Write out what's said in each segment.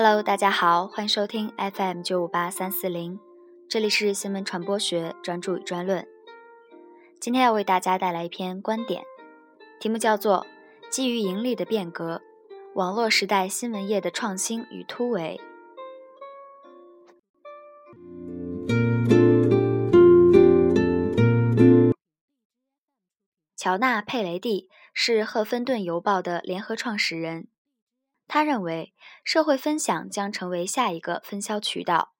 Hello，大家好，欢迎收听 FM 九五八三四零，这里是新闻传播学专注与专论。今天要为大家带来一篇观点，题目叫做《基于盈利的变革：网络时代新闻业的创新与突围》。乔纳·佩雷蒂是赫芬顿邮报的联合创始人。他认为，社会分享将成为下一个分销渠道。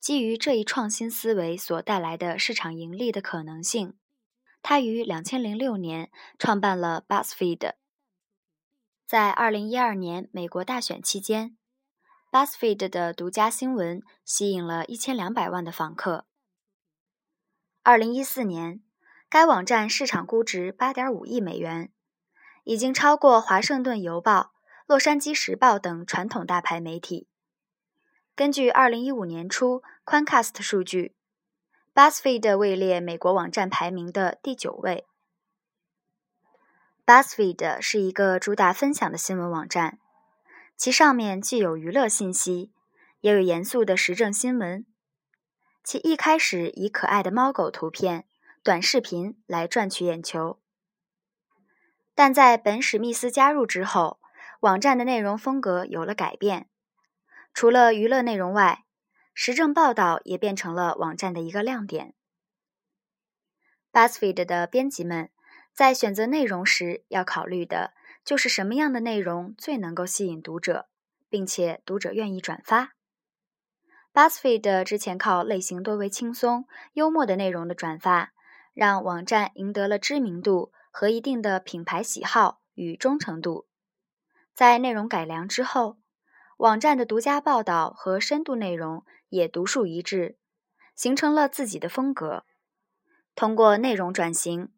基于这一创新思维所带来的市场盈利的可能性，他于2006年创办了 BuzzFeed。在2012年美国大选期间，BuzzFeed 的独家新闻吸引了一千两百万的访客。2014年，该网站市场估值8.5亿美元，已经超过华盛顿邮报。《洛杉矶时报》等传统大牌媒体，根据2015年初，Quancast 数据，BuzzFeed 位列美国网站排名的第九位。BuzzFeed 是一个主打分享的新闻网站，其上面既有娱乐信息，也有严肃的时政新闻。其一开始以可爱的猫狗图片、短视频来赚取眼球，但在本·史密斯加入之后。网站的内容风格有了改变，除了娱乐内容外，时政报道也变成了网站的一个亮点。BuzzFeed 的编辑们在选择内容时要考虑的就是什么样的内容最能够吸引读者，并且读者愿意转发。BuzzFeed 之前靠类型多为轻松、幽默的内容的转发，让网站赢得了知名度和一定的品牌喜好与忠诚度。在内容改良之后，网站的独家报道和深度内容也独树一帜，形成了自己的风格。通过内容转型，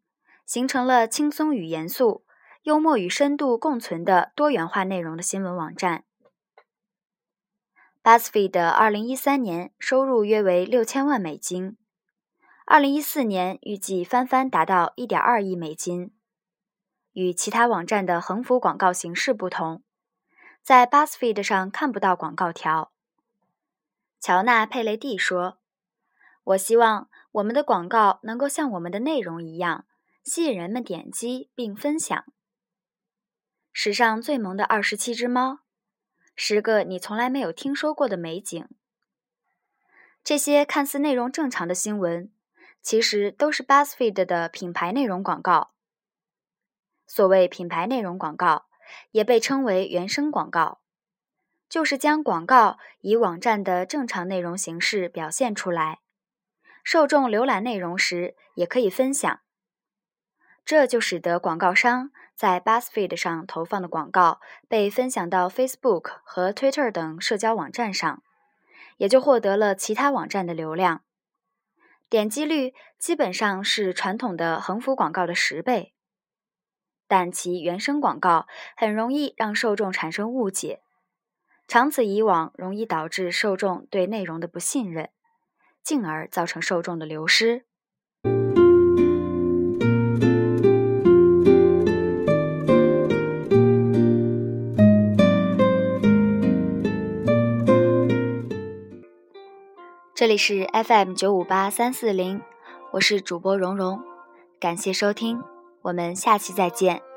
形成了轻松与严肃、幽默与深度共存的多元化内容的新闻网站。BuzzFeed 2013年收入约为六千万美金，2014年预计翻番达到1.2亿美金。与其他网站的横幅广告形式不同，在 BuzzFeed 上看不到广告条。乔纳·佩雷蒂说：“我希望我们的广告能够像我们的内容一样，吸引人们点击并分享。”史上最萌的二十七只猫，十个你从来没有听说过的美景。这些看似内容正常的新闻，其实都是 BuzzFeed 的品牌内容广告。所谓品牌内容广告，也被称为原生广告，就是将广告以网站的正常内容形式表现出来，受众浏览内容时也可以分享。这就使得广告商在 BuzzFeed 上投放的广告被分享到 Facebook 和 Twitter 等社交网站上，也就获得了其他网站的流量，点击率基本上是传统的横幅广告的十倍。但其原生广告很容易让受众产生误解，长此以往，容易导致受众对内容的不信任，进而造成受众的流失。这里是 FM 九五八三四零，我是主播蓉蓉，感谢收听。我们下期再见。